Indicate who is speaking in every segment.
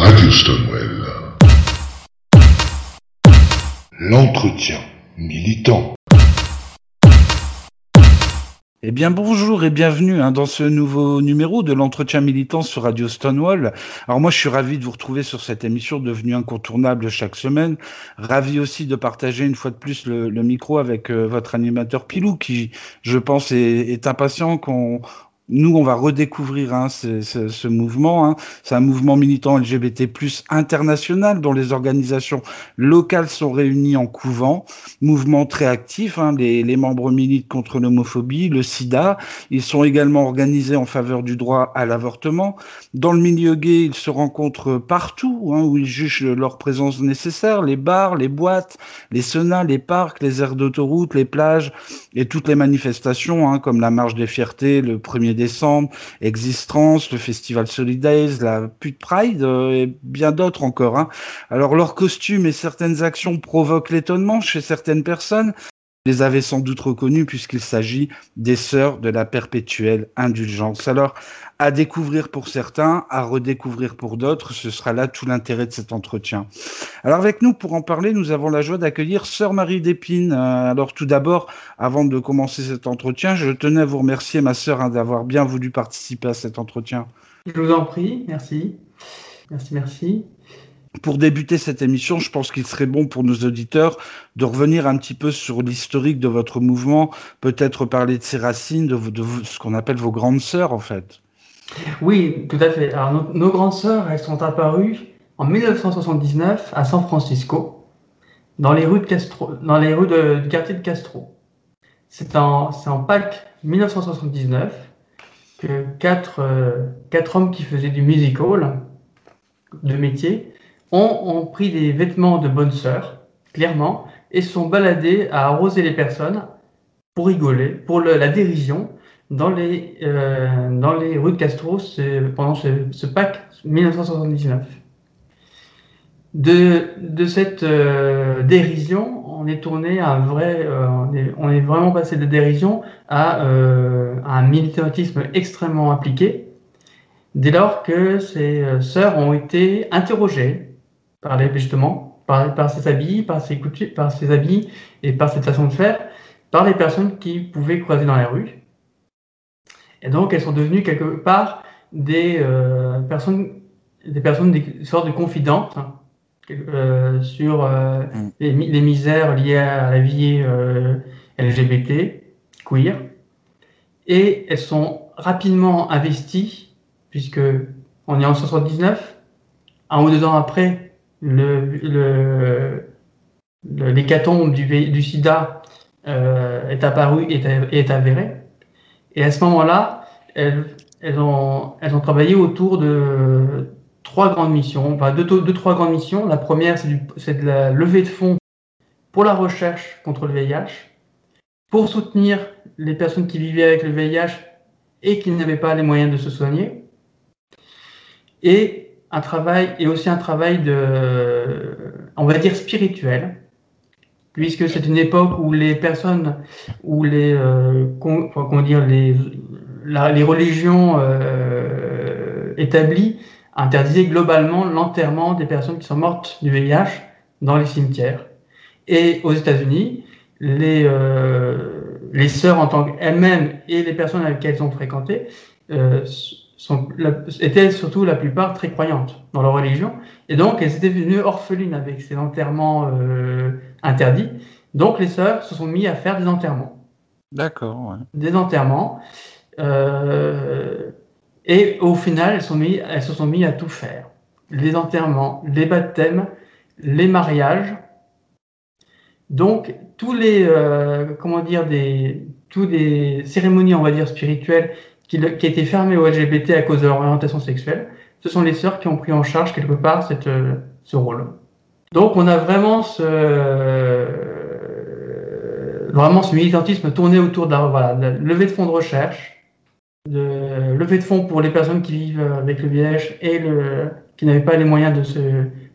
Speaker 1: Radio Stonewell. L'entretien militant.
Speaker 2: Eh bien bonjour et bienvenue hein, dans ce nouveau numéro de l'entretien militant sur Radio Stonewall. Alors moi je suis ravi de vous retrouver sur cette émission devenue incontournable chaque semaine. Ravi aussi de partager une fois de plus le, micro avec euh, votre animateur Pilou qui je pense est, est impatient qu'on nous, on va redécouvrir hein, ce, mouvement. Hein. C'est un mouvement militant LGBT international dont les organisations locales sont réunies en couvent. Mouvement très actif. Hein. Les, membres militent contre l'homophobie, le sida. Ils sont également organisés en faveur du droit à l'avortement. Dans le milieu gay, ils se rencontrent partout où ils jugent leur présence nécessaire. Les bars, les boîtes, les saunas, les parcs, les aires d'autoroute, les plages et toutes les manifestations comme la marche des fiertés le 1er décembre, Existence, le festival Solidays, la Pute Pride euh, et bien d'autres encore. Hein. Alors leurs costumes et certaines actions provoquent l'étonnement chez certaines personnes, les avaient sans doute reconnus puisqu'il s'agit des sœurs de la perpétuelle indulgence. Alors, à découvrir pour certains, à redécouvrir pour d'autres, ce sera là tout l'intérêt de cet entretien. Alors avec nous, pour en parler, nous avons la joie d'accueillir Sœur Marie Dépine. Euh, alors tout d'abord, avant de commencer cet entretien, je tenais à vous remercier, ma sœur, hein, d'avoir bien voulu participer à cet entretien.
Speaker 3: Je vous en prie, merci. Merci, merci
Speaker 2: pour débuter cette émission, je pense qu'il serait bon pour nos auditeurs de revenir un petit peu sur l'historique de votre mouvement, peut-être parler de ses racines, de, ce qu'on appelle vos grandes sœurs en fait.
Speaker 3: Oui, tout à fait. Alors nos, grandes sœurs, elles sont apparues en 1979 à San Francisco, dans les rues, de Castro, dans les rues du quartier de Castro. C'est en, en Pâques 1979 que quatre, euh, quatre hommes qui faisaient du musical, de métier, ont, ont, pris des vêtements de bonne sœur, clairement, et sont baladés à arroser les personnes pour rigoler, pour la dérision, dans les, euh, dans les rues de Castro pendant ce, ce Pâques 1979. De, de cette euh, dérision, on est tourné à un vrai, euh, on, est, on, est, vraiment passé de dérision à, euh, à un militantisme extrêmement appliqué, dès lors que ces euh, sœurs ont été interrogées par les, justement, par, par ses habits, par ses, coutumes, par ses habits et par cette façon de faire, par les personnes qui pouvaient croiser dans la rue. Et donc, elles sont devenues quelque part des euh, personnes, des personnes, des sortes de confidentes hein, euh, sur euh, mm. les, les, misères liées à la vie euh, LGBT, queer. Et elles sont rapidement investies, puisque on est en 79, un ou deux ans après, le, l'hécatombe du, du sida euh, est apparu et est, est, avéré. Et à ce moment-là, elles, elles, ont, elles ont travaillé autour de trois grandes missions, enfin deux trois grandes missions. La première, c'est de la levée de fonds pour la recherche contre le VIH, pour soutenir les personnes qui vivaient avec le VIH et qui n'avaient pas les moyens de se soigner, et un travail et aussi un travail de, on va dire spirituel, puisque c'est une époque où les personnes, où les, euh, comment dire, les, la, les religions euh, établies interdisaient globalement l'enterrement des personnes qui sont mortes du VIH dans les cimetières. Et aux États-Unis, les, euh, les sœurs en tant qu'elles-mêmes et les personnes avec qui elles ont fréquenté euh, sont, la, étaient surtout la plupart très croyantes dans leur religion, et donc elles étaient devenues orphelines avec ces enterrements euh, interdits. Donc les sœurs se sont mis à faire des enterrements.
Speaker 2: D'accord. Ouais.
Speaker 3: Des enterrements. Euh, et au final, elles, sont mis, elles se sont mis à tout faire. Les enterrements, les baptêmes, les mariages. Donc tous les, euh, comment dire, des, tous les cérémonies, on va dire, spirituelles qui, qui été fermée aux LGBT à cause de leur orientation sexuelle, ce sont les sœurs qui ont pris en charge quelque part cette, euh, ce rôle. Donc on a vraiment ce, euh, vraiment ce militantisme tourné autour de la, voilà, de la levée de fonds de recherche, de levée de fonds pour les personnes qui vivent avec le VIH et le, qui n'avaient pas les moyens de se,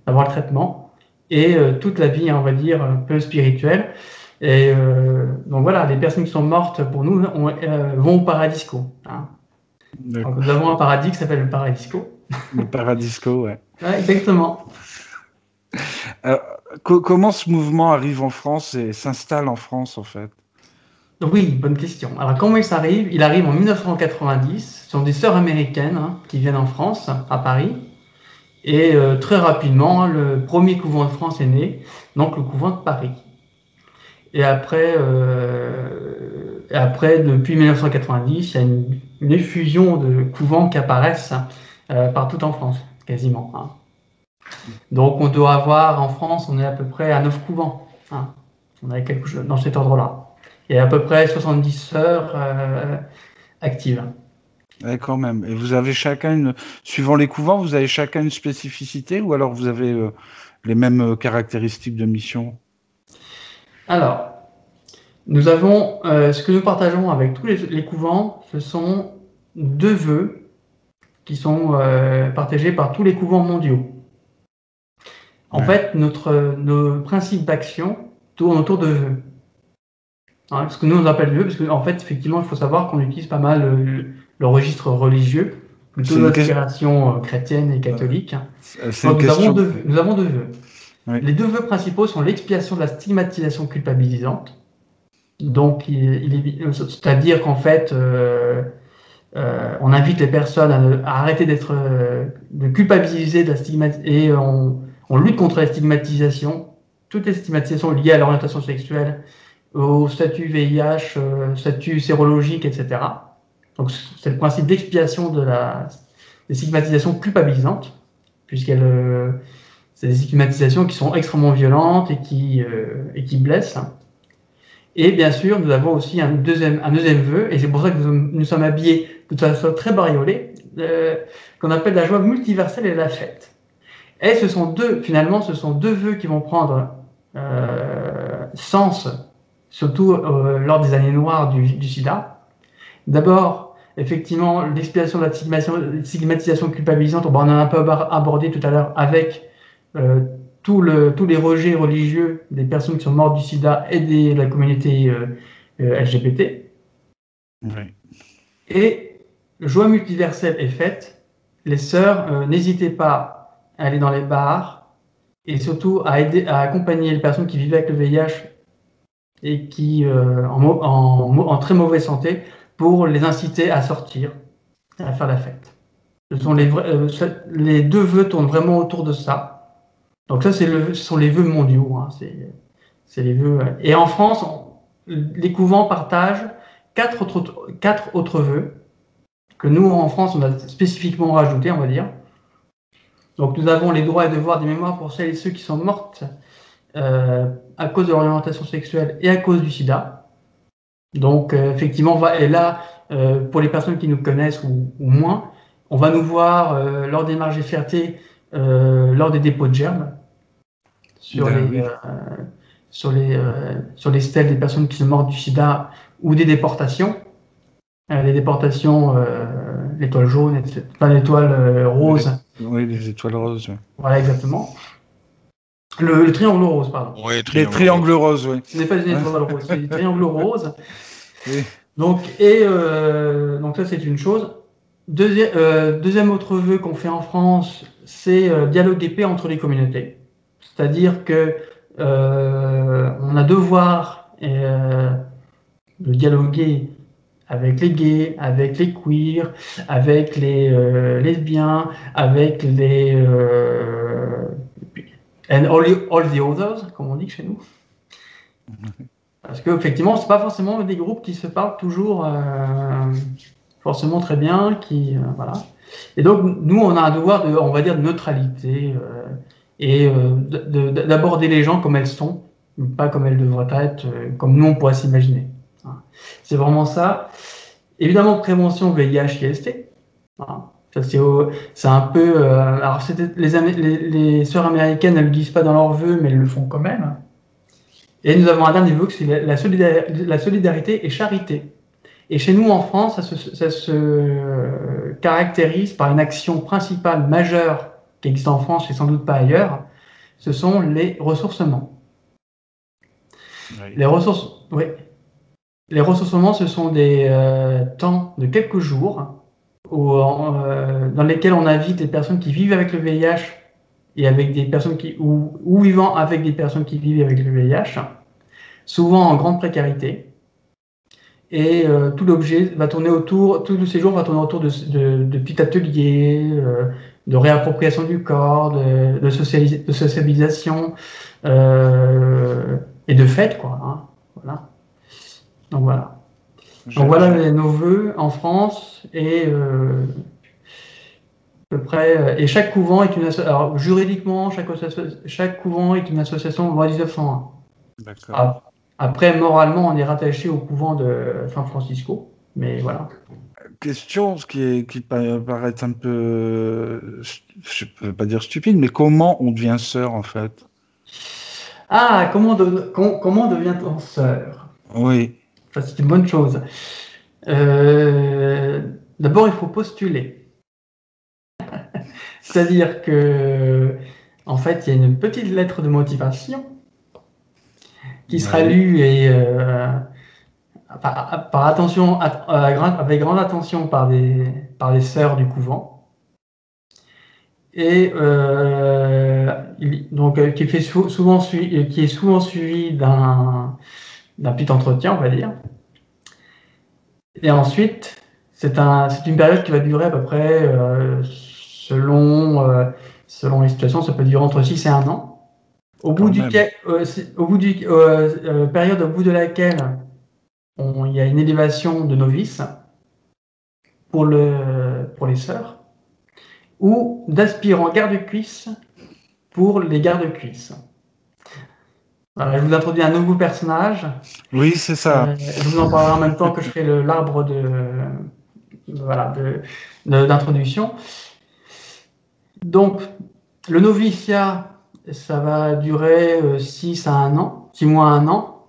Speaker 3: d'avoir le traitement, et euh, toute la vie, on va dire, un peu spirituelle. Et euh, donc voilà, les personnes qui sont mortes pour nous on, euh, vont au paradisco. Hein. nous avons un paradis qui s'appelle le paradisco.
Speaker 2: Le paradisco, ouais.
Speaker 3: exactement.
Speaker 2: comment ce mouvement arrive en France et s'installe en France, en fait?
Speaker 3: Oui, bonne question. Alors, comment il s'arrive? Il arrive en 1990. Ce sont des sœurs américaines hein, qui viennent en France, à Paris. Et euh, très rapidement, le premier couvent de France est né, donc le couvent de Paris. Et après, euh, après depuis 1990, il y a une, effusion de couvents qui apparaissent euh, partout en France, quasiment. Hein. Donc on doit avoir en France, on est à peu près à 9 couvents. Hein. On a quelque chose dans cet ordre-là. A à peu près 70 sœurs euh, actives.
Speaker 2: quand même. Et vous avez chacun, une... suivant les couvents, vous avez chacun une spécificité ou alors vous avez euh, les mêmes caractéristiques de mission?
Speaker 3: Alors, nous avons, ce que nous partageons avec tous les, couvents, ce sont deux vœux qui sont partagés par tous les couvents mondiaux. En fait, notre, nos principes d'action tournent autour de vœux. Hein, ce que nous on appelle vœux, parce qu'en fait, effectivement, il faut savoir qu'on utilise pas mal le, registre religieux, plutôt d'inspiration euh, chrétienne et catholique. nous, avons deux, nous, avons deux, vœux. Les deux vœux principaux sont l'expiation de la stigmatisation culpabilisante. Donc, c'est-à-dire qu'en fait, euh, euh, on invite les personnes à, arrêter d'être de culpabiliser de la stigmatisation et on, lutte contre la stigmatisation, toutes les stigmatisations liées à l'orientation sexuelle, au statut VIH, euh, statut sérologique, etc. Donc c'est le principe d'expiation de la des stigmatisations culpabilisantes, puisqu'elles euh, c'est des stigmatisations qui sont extrêmement violentes et qui euh, et qui blessent. Et bien sûr, nous avons aussi un deuxième un deuxième vœu, et c'est pour ça que nous, sommes habillés de façon très bariolée, qu'on appelle la joie multiverselle et la fête. Et ce sont deux, finalement, ce sont deux vœux qui vont prendre euh, sens, surtout euh, lors des années noires du, sida. D'abord, effectivement, l'expiation de la stigmatisation culpabilisante, on en a un peu abordé tout à l'heure avec euh, tout le, tous les rejets religieux des personnes qui sont mortes du sida et de la communauté LGBT. Oui. Et joie multiverselle est faite. Les sœurs, n'hésitez pas aller dans les bars et surtout à aider, à accompagner les personnes qui vivent avec le VIH et qui euh, en, en, en, très mauvaise santé pour les inciter à sortir, à faire la fête. Ce sont les, euh, les deux vœux tournent vraiment autour de ça. Donc ça, le, ce sont les vœux mondiaux. Hein, c'est les vœux. Et en France, les couvents partagent quatre autres, quatre autres vœux que nous, en France, on a spécifiquement rajouté, on va dire. Donc nous avons les droits et devoirs des mémoires pour celles et ceux qui sont mortes euh, à cause de l'orientation sexuelle et à cause du sida. Donc euh, effectivement, va, et là, euh, pour les personnes qui nous connaissent ou, moins, on va nous voir lors des marges et lors des dépôts de germes, sur, les, sur, les, sur les stèles des personnes qui sont mortes du sida ou des déportations. les déportations, l'étoile jaune, pas l'étoile rose.
Speaker 2: Oui, les étoiles roses.
Speaker 3: Voilà, exactement. Le, triangle rose, pardon.
Speaker 2: Oui, les triangles roses, oui.
Speaker 3: Ce n'est pas une étoile rose, c'est des triangles roses. Donc, et, euh, donc ça, c'est une chose. Euh, deuxième autre vœu qu'on fait en France, c'est euh, dialoguer paix entre les communautés. C'est-à-dire que on a devoir de dialoguer avec les gays, avec les queers, avec les euh, lesbiens, avec les euh, and all, all, the others, comme on dit chez nous. Parce que effectivement, c'est pas forcément des groupes qui se parlent toujours euh, forcément très bien, qui voilà. Et donc nous, on a un devoir de, on va dire, de neutralité et d'aborder les gens comme elles sont, pas comme elles devraient être, comme nous on pourrait s'imaginer. C'est vraiment ça. Évidemment, prévention VIH, IST. C'est un peu. Euh, alors, les, sœurs américaines, elles ne le disent pas dans leurs vœux, mais elles le font quand même. Et nous avons un dernier vœu, c'est la, la, solidarité et charité. Et chez nous, en France, ça se, ça se, caractérise par une action principale majeure qui existe en France et sans doute pas ailleurs. Ce sont les ressourcements. Les ressources. Oui. Les ressourcements, ce sont des euh, temps de quelques jours où, euh, dans lesquels on invite les personnes qui vivent avec le VIH et avec des personnes qui ou, ou vivant avec des personnes qui vivent avec le VIH, souvent en grande précarité. Et euh, tout l'objet va tourner autour, tout le séjour va tourner autour de, de, de petits ateliers, euh, de réappropriation du corps, de, de, socialis- de socialisation euh, et de fête, quoi. hein. Voilà. Donc voilà. Donc voilà nos vœux en France et euh, à peu près. euh, Et chaque couvent est une association. Alors juridiquement, chaque, chaque couvent est une association loi 1901.
Speaker 2: D'accord.
Speaker 3: Après, moralement, on est rattaché au couvent de San Francisco. Mais voilà.
Speaker 2: Question ce qui, est, qui pa- paraît un peu, je peux pas dire stupide, mais comment on devient sœur en fait?
Speaker 3: Ah, comment, de- com- comment devient-on sœur?
Speaker 2: Oui,
Speaker 3: Ça, c'est une bonne chose. Euh, D'abord, il faut postuler. C'est-à-dire que, en fait, il y a une petite lettre de motivation qui sera
Speaker 2: Ouais.
Speaker 3: lue et euh, par, par attention, at- avec grande attention par des, par des sœurs du couvent. Et euh, donc, euh, qui, fait souvent euh, qui est souvent suivi d'un petit entretien, on va dire. Et ensuite, c'est un, une période qui va durer à peu près, euh, selon, selon les situations, ça peut durer entre 6 et 1 an. Au bout,
Speaker 2: Quand
Speaker 3: du
Speaker 2: même.
Speaker 3: au, au bout du euh, euh, période au bout de laquelle on- il y a une élévation de novices pour, le, pour les sœurs, ou d'aspirants garde-cuisse pour les garde-cuisses. Voilà, je vous introduis un nouveau personnage.
Speaker 2: oui, c'est ça.
Speaker 3: Euh, je vous en parlerai en même temps que je fais le- l'arbre de, de- voilà, de- de- d'introduction. Donc, le noviciat, ça va durer 6 à 1 an, 6 mois à 1 an,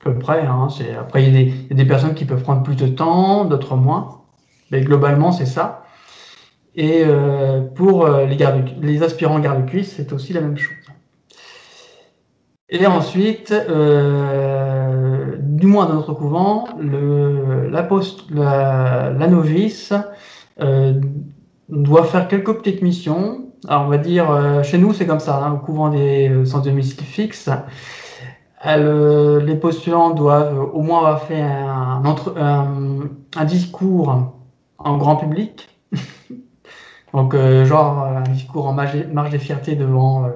Speaker 3: à peu près. hein, après, il y, a des, a des personnes qui peuvent prendre plus de temps, d'autres moins. Mais globalement, c'est ça. Et euh, pour euh, les, les aspirants garde-cuisse, c'est aussi la même chose. Et ensuite, euh, du moins dans notre couvent, le, la, la, novice euh, doit faire quelques petites missions. Alors on va dire, euh, chez nous c'est comme ça, hein, au couvent des euh, sans domicile fixe, euh, les postulants doivent au moins avoir fait un, discours en grand public. Donc euh, genre un discours en marge, marge des fiertés devant... Euh,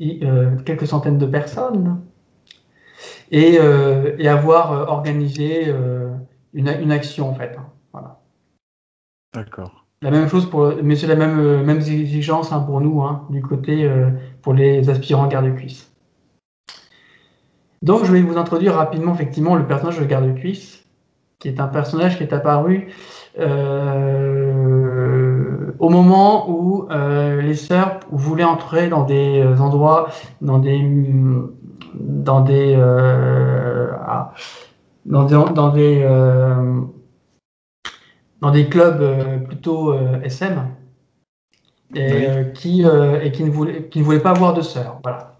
Speaker 3: euh, quelques centaines de personnes et, euh, avoir euh, organisé euh, une, une, action en fait. Hein. Voilà.
Speaker 2: D'accord.
Speaker 3: La même chose pour, mais c'est la même, euh, même exigence hein, pour nous hein, du côté euh, pour les aspirants garde-cuisse. Donc je vais vous introduire rapidement effectivement le personnage de garde-cuisse, qui est un personnage qui est apparu euh, au moment où les sœurs voulaient entrer dans des endroits, dans des, dans des, ah, dans des, dans des, dans des clubs euh, plutôt SM et,
Speaker 2: oui.
Speaker 3: qui, euh, et qui, ne voulaient, qui ne voulaient pas avoir de sœurs. Voilà.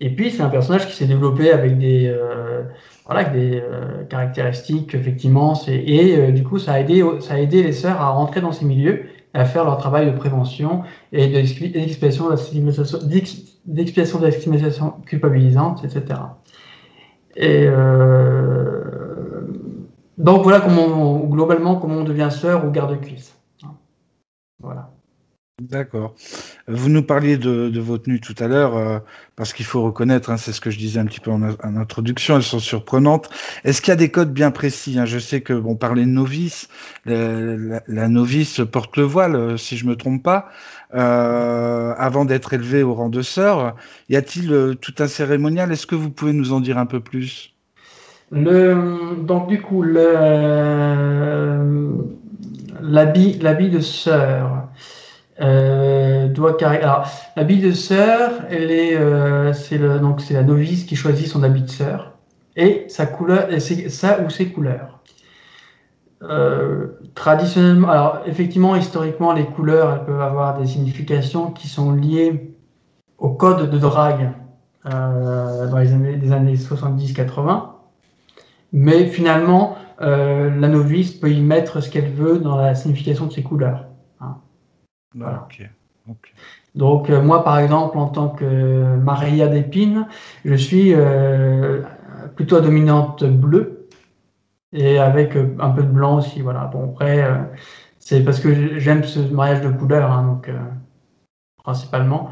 Speaker 3: Et puis c'est un personnage qui s'est développé avec des euh, voilà, avec des euh, caractéristiques, effectivement. Et euh, du coup, ça a, aidé, ça a aidé les sœurs à rentrer dans ces milieux, à faire leur travail de prévention et d'expiation d'expiation de la stigmatisation culpabilisante, etc. Et euh, donc voilà comment globalement comment on devient sœur ou garde-cuisse. Voilà.
Speaker 2: D'accord. Vous nous parliez de, vos tenues tout à l'heure, euh, parce qu'il faut reconnaître, hein, c'est ce que je disais un petit peu en, introduction, elles sont surprenantes. Est-ce qu'il y a des codes bien précis hein? Je sais que bon, parler de novice, la, novice porte le voile, euh, si je me trompe pas, euh, avant d'être élevée au rang de sœur. Y a-t-il tout un cérémonial? Est-ce que vous pouvez nous en dire un peu plus?
Speaker 3: Le, Donc du coup, l'habit de sœur. Euh, doit carrer. Alors, l'habit de sœur, elle est, euh, c'est le, donc c'est la novice qui choisit son habit de sœur et sa couleur, et ça ou ses couleurs. Euh, traditionnellement, alors effectivement, historiquement, les couleurs, elles peuvent avoir des significations qui sont liées au code de drague dans les années, des années 70-80, mais finalement, la novice peut y mettre ce qu'elle veut dans la signification de ses couleurs.
Speaker 2: Voilà. Okay. Ok.
Speaker 3: Donc euh, moi, par exemple, en tant que Maria d'épine, je suis euh, plutôt à dominante bleue et avec euh, un peu de blanc aussi. Voilà. Bon après, euh, c'est parce que j'aime ce mariage de couleurs, hein, donc euh, principalement.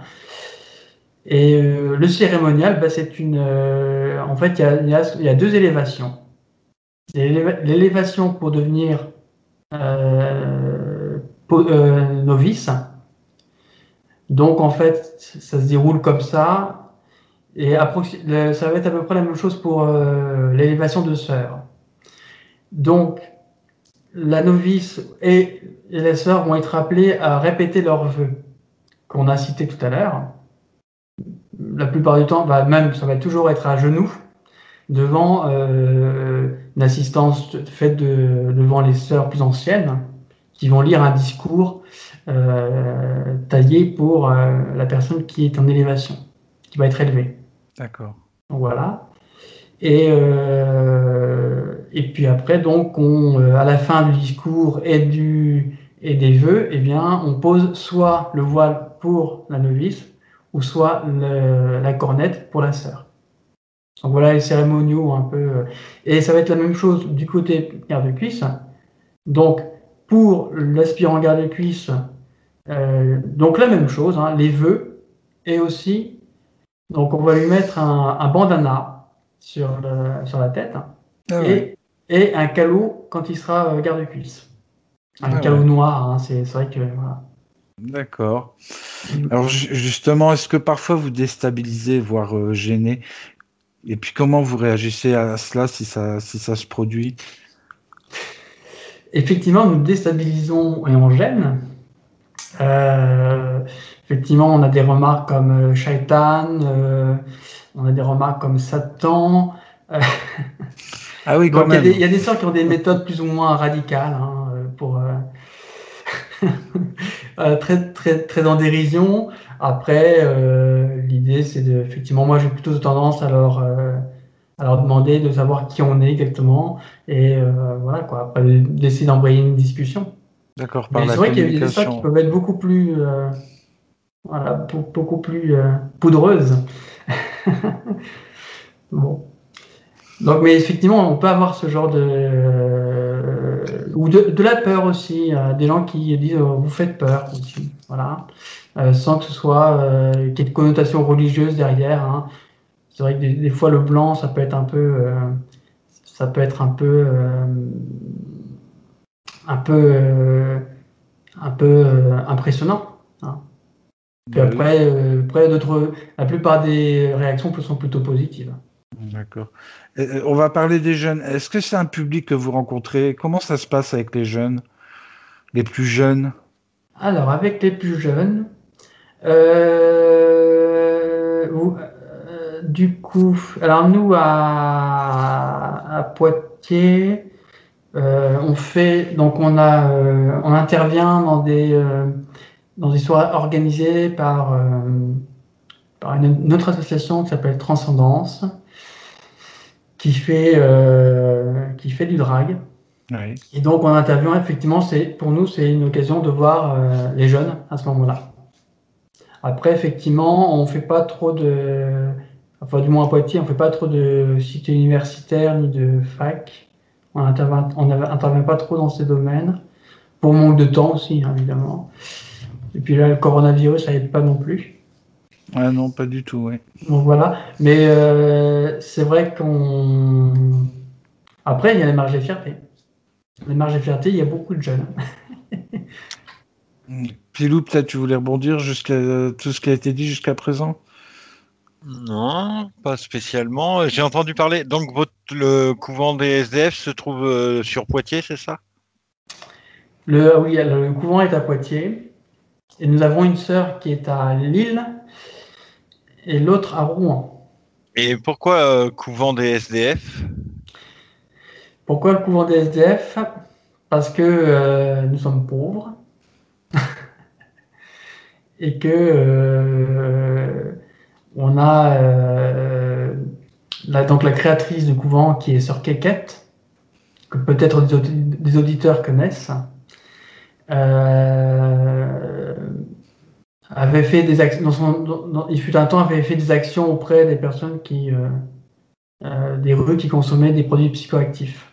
Speaker 3: Et euh, le cérémonial, bah, c'est une. euh, en fait, y y il y a deux élévations. L'éléva- L'élévation pour devenir euh, euh, novice. Donc, en fait, ça se déroule comme ça. Et ça va être à peu près la même chose pour euh, l'élévation de sœur. Donc, la novice et, et les sœurs vont être appelées à répéter leurs vœux qu'on a cités tout à l'heure. La plupart du temps, bah, même ça va toujours être à genoux devant euh, une assistance faite de, devant les sœurs plus anciennes qui vont lire un discours euh, taillé pour euh, la personne qui est en élévation, qui va être élevée.
Speaker 2: D'accord.
Speaker 3: Voilà. Et, et puis après, donc, on, à la fin du discours et, du, et des vœux, eh bien, on pose soit le voile pour la novice, ou soit le- la cornette pour la sœur. Donc voilà les cérémoniaux un peu. euh, Et ça va être la même chose du côté garde-cuisse. Donc, pour l'aspirant garde-cuisse, euh, donc la même chose, hein, les vœux, et aussi donc on va lui mettre un, un bandana sur, le- sur la tête
Speaker 2: Ah ouais.
Speaker 3: et, et un calot quand il sera euh, garde-cuisse. Un
Speaker 2: Ah
Speaker 3: calot
Speaker 2: ouais.
Speaker 3: noir, hein, c'est vrai que voilà.
Speaker 2: D'accord. Alors ju- justement, est-ce que parfois vous déstabilisez, voire euh, gênez Et puis comment vous réagissez à cela si ça, si ça se produit?
Speaker 3: Effectivement, nous déstabilisons et on gêne. Euh, effectivement, on a des remarques comme euh, Shaitan, euh, on a des remarques comme Satan.
Speaker 2: Ah oui, quand
Speaker 3: il y, a
Speaker 2: même.
Speaker 3: des, il y a des sœurs qui ont des méthodes plus ou moins radicales hein, pour très très très en dérision. Après, euh, l'idée c'est de effectivement moi j'ai plutôt tendance à leur euh, à leur demander de savoir qui on est exactement et euh, voilà quoi. Après d'essayer d'embrayer une discussion.
Speaker 2: D'accord, par
Speaker 3: c'est vrai qu'il y a des sœurs qui peuvent être beaucoup plus euh, voilà be- beaucoup plus euh, poudreuses. bon. Donc, mais effectivement, on peut avoir ce genre de ou de, de la peur aussi. euh, des gens qui disent euh, vous faites peur aussi, voilà, Euh, sans que ce soit qu'il y ait de connotation religieuse derrière. hein. C'est vrai que des, des fois le blanc, ça peut être un peu, ça peut être un peu, un peu, un peu impressionnant. Puis
Speaker 2: Bah
Speaker 3: après, après d'autres, la plupart des réactions sont plutôt positives.
Speaker 2: D'accord. On va parler des jeunes. Est-ce que c'est un public que vous rencontrez? Comment ça se passe avec les jeunes? Les plus jeunes?
Speaker 3: Alors, avec les plus jeunes, euh, euh, du coup, alors nous à, Poitiers, euh, on fait donc on a on intervient dans des dans des soirées organisées par par une, une autre association qui s'appelle Transcendance, qui fait euh, qui fait du drag.
Speaker 2: Oui.
Speaker 3: Et donc, on intervient, effectivement, c'est, pour nous, c'est une occasion de voir euh, les jeunes à ce moment-là. Après, effectivement, on fait pas trop de, enfin, du moins à Poitiers, on fait pas trop de sites universitaires ni de fac. On intervient, on n'intervient pas trop dans ces domaines. Pour manque de temps aussi, hein, évidemment. Et puis là, le coronavirus, ça aide pas non plus.
Speaker 2: Ah non, pas du tout, oui.
Speaker 3: Donc voilà. Mais euh, c'est vrai qu'on. Après, il y a les marges de fierté. Les marges de fierté, il y a beaucoup de jeunes.
Speaker 2: Pilou, peut-être tu voulais rebondir jusqu'à euh, tout ce qui a été dit jusqu'à présent?
Speaker 4: Non, pas spécialement. J'ai entendu parler. Donc, votre, le couvent des SDF se trouve euh, sur Poitiers, c'est ça?
Speaker 3: Le, oui, le couvent est à Poitiers. Et nous avons une sœur qui est à Lille et l'autre à Rouen.
Speaker 4: Et pourquoi euh, couvent des SDF
Speaker 3: Pourquoi le couvent des SDF Parce que euh, nous sommes pauvres. Et que euh, on a la, donc la créatrice du couvent qui est sœur Kékette, que peut-être des auditeurs connaissent, euh, avait fait des actions, dans son, dans- il fut un temps, avait fait des actions auprès des personnes qui, euh, euh, des rues qui consommaient des produits psychoactifs.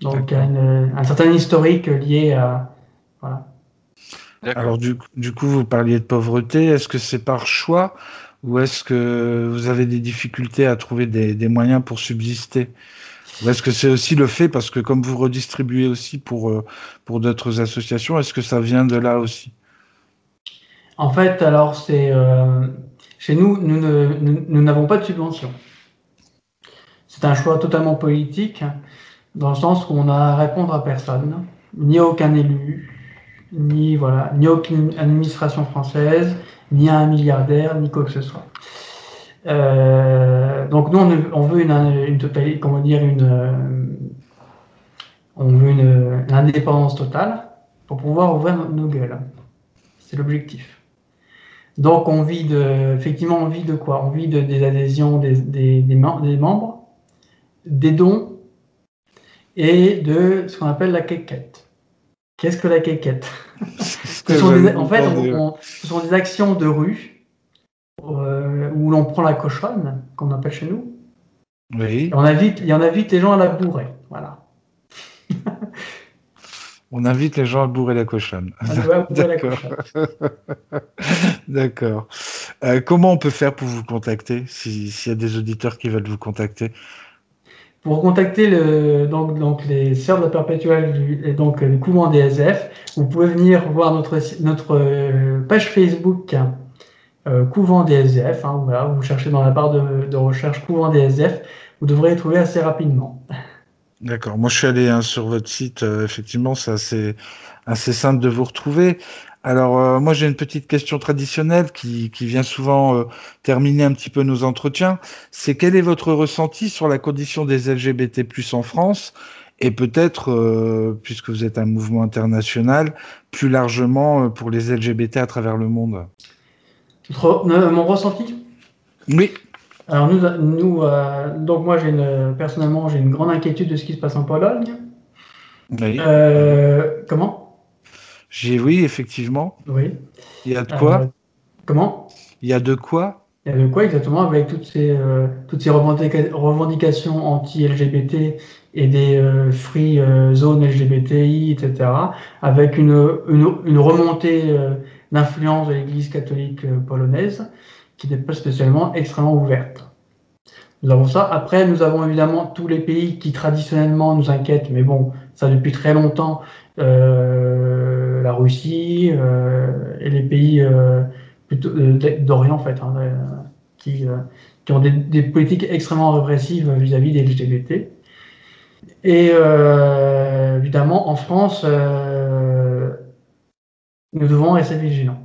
Speaker 3: Donc, il y a une- un certain historique lié à, voilà.
Speaker 2: Alors du, du coup, vous parliez de pauvreté. Est-ce que c'est par choix ou est-ce que vous avez des difficultés à trouver des, des moyens pour subsister? Ou est-ce que c'est aussi le fait, parce que comme vous redistribuez aussi pour, euh, pour d'autres associations, est-ce que ça vient de là aussi?
Speaker 3: En fait, alors, c'est, euh, chez nous, nous n'avons pas de subvention. C'est un choix totalement politique, dans le sens où on a à répondre à personne, ni à aucun élu, ni voilà, ni aucune administration française, ni à un milliardaire, ni quoi que ce soit. Euh, donc nous, on, veut une, une totalité, comment dire, une, on veut une, indépendance totale pour pouvoir ouvrir nos gueules. C'est l'objectif. Donc on vit de, effectivement, on vit de quoi? On vit de, des adhésions des, des, des, mem- des membres, des dons et de ce qu'on appelle la quéquette. Qu'est-ce que la quéquette? Ce sont des- En fait, on- on- ce sont des actions de rue euh, où l'on prend la cochonne, qu'on appelle chez nous,
Speaker 2: Oui,
Speaker 3: et on invite, et on invite les gens à la bourrer. Voilà.
Speaker 2: On invite les gens à bourrer la cochonne. D'accord. D'accord. Euh, comment on peut faire pour vous contacter si- s'il y a des auditeurs qui veulent vous contacter?
Speaker 3: Pour contacter le, donc, donc les sœurs de la perpétuelle du, et donc le couvent des SF, vous pouvez venir voir notre, euh, page Facebook euh, couvent des SF. hein, voilà, vous cherchez dans la barre de, de recherche couvent des SF, vous devrez les trouver assez rapidement.
Speaker 2: D'accord. Moi, je suis allé hein, sur votre site. euh, effectivement, c'est assez, assez simple de vous retrouver. Alors, euh, moi, j'ai une petite question traditionnelle qui, qui vient souvent euh, terminer un petit peu nos entretiens. C'est quel est votre ressenti sur la condition des LGBT+ en France et peut-être, euh, puisque vous êtes un mouvement international, plus largement euh, pour les LGBT à travers le monde?
Speaker 3: Mon ressenti?
Speaker 2: Oui.
Speaker 3: Alors nous, nous euh, donc moi j'ai une, personnellement j'ai une grande inquiétude de ce qui se passe en Pologne.
Speaker 2: Oui.
Speaker 3: Euh, comment?
Speaker 2: J'ai oui, effectivement.
Speaker 3: Oui.
Speaker 2: Il y a de quoi?
Speaker 3: Euh, comment?
Speaker 2: Il y a de quoi?
Speaker 3: Il y a de quoi exactement avec toutes ces, toutes ces revendica- revendications anti-LGBT et des free zones LGBTI, etc. Avec une, une, une remontée d'influence de l'Église catholique polonaise qui n'est pas spécialement extrêmement ouverte. Nous avons ça. Après, nous avons évidemment tous les pays qui traditionnellement nous inquiètent, mais bon, ça depuis très longtemps, euh, la Russie euh, et les pays euh, plutôt d'Orient en fait, hein, qui, ont des, politiques extrêmement répressives vis-à-vis des LGBT. Et évidemment, en France, nous devons rester vigilants.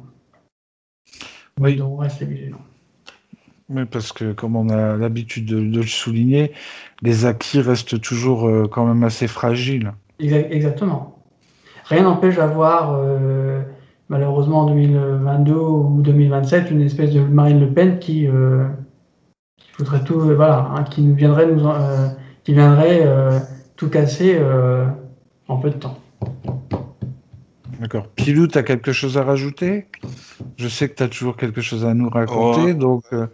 Speaker 2: Oui.
Speaker 3: Nous devons rester vigilants.
Speaker 2: Oui, parce que comme on a l'habitude de, de le souligner, les acquis restent toujours euh, quand même assez fragiles.
Speaker 3: Exa- Exactement. Rien n'empêche d'avoir, euh, malheureusement en 2022 ou 2027, une espèce de Marine Le Pen qui, euh, qui foutrait tout, voilà, hein, qui nous viendrait, nous, qui viendrait tout casser en peu de temps.
Speaker 2: D'accord. Pilou, tu as quelque chose à rajouter? Je sais que tu as toujours quelque chose à nous raconter,
Speaker 4: Oh.
Speaker 2: donc euh,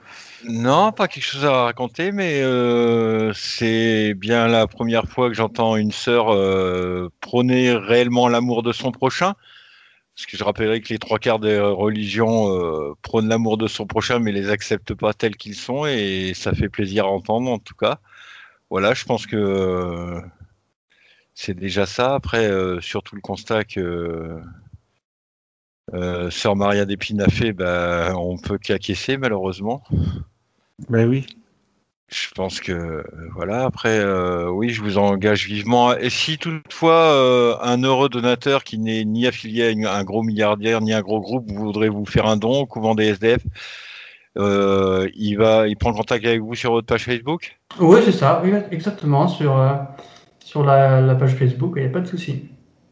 Speaker 4: Non, pas quelque chose à raconter, mais euh, c'est bien la première fois que j'entends une sœur euh, prôner réellement l'amour de son prochain. Parce que je rappellerai que les trois quarts des religions euh, prônent l'amour de son prochain, mais les acceptent pas tels qu'ils sont, et ça fait plaisir à entendre en tout cas. Voilà, je pense que euh, c'est déjà ça. Après, euh, surtout le constat que euh, Sœur Maria d'Épine a fait, bah, on peut qu'acquiescer malheureusement.
Speaker 2: ben oui.
Speaker 4: Je pense que euh, voilà. Après, euh, oui, je vous engage vivement. Et si toutefois euh, un heureux donateur qui n'est ni affilié à une- un gros milliardaire ni un gros groupe voudrait vous faire un don au couvent des SDF, euh, il va, il prend contact avec vous sur votre page Facebook?
Speaker 3: Oui, c'est ça, oui, exactement, sur, euh, sur la, la page Facebook, il n'y a pas de souci.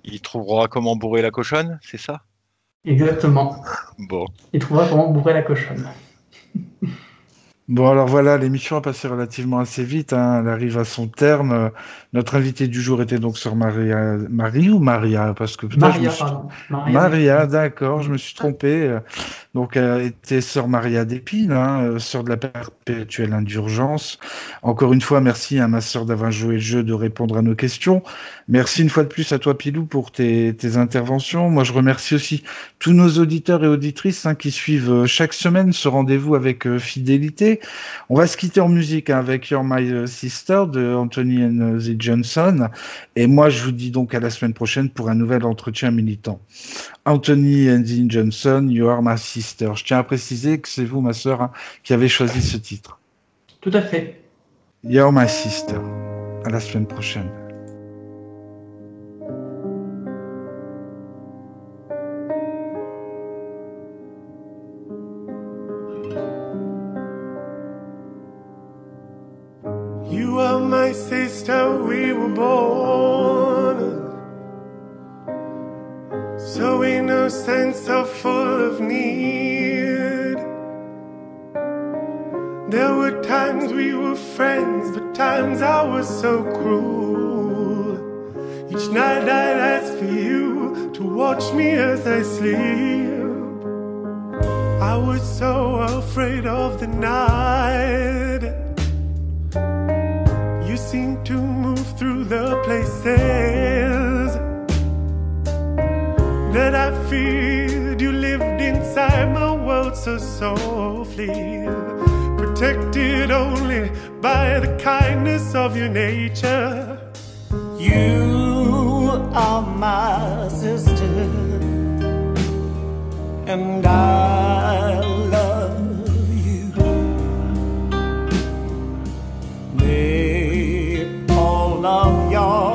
Speaker 4: Il trouvera comment bourrer la cochonne, c'est ça?
Speaker 3: Exactement.
Speaker 4: Bon.
Speaker 3: Il trouvera comment bourrer la cochonne.
Speaker 2: Bon, alors voilà, l'émission a passé relativement assez vite. hein, Elle arrive à son terme. Euh, Notre invité du jour était donc sur Maria, Marie ou Maria? Parce que putain,
Speaker 3: Maria,
Speaker 2: suis-
Speaker 3: pardon. Maria.
Speaker 2: Maria, d'accord, je me suis trompé. Euh, Donc, elle était sœur Maria Despines, hein, sœur de la perpétuelle indulgence. Encore une fois, merci à ma sœur d'avoir joué le jeu, de répondre à nos questions. Merci une fois de plus à toi, Pilou, pour tes, interventions. Moi, je remercie aussi tous nos auditeurs et auditrices hein, qui suivent chaque semaine ce rendez-vous avec fidélité. On va se quitter en musique hein, avec Your My Sister de Anthony and the Johnson. Et moi, je vous dis donc à la semaine prochaine pour un nouvel entretien militant. Anthony Andy Johnson, You Are My Sister. Je tiens à préciser que c'est vous, ma sœur, hein, qui avez choisi ce titre.
Speaker 3: Tout à fait.
Speaker 2: You Are My Sister. À la semaine prochaine.
Speaker 5: Innocent, so full of need. There were times we were friends, but times I was so cruel. Each night I'd ask for you to watch me as I sleep. I was so afraid of the night. You seemed to move through the places that I feared. You lived inside my world so softly, protected only by the kindness of your nature.
Speaker 6: You are my sister, and I love you. May all of your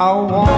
Speaker 6: I want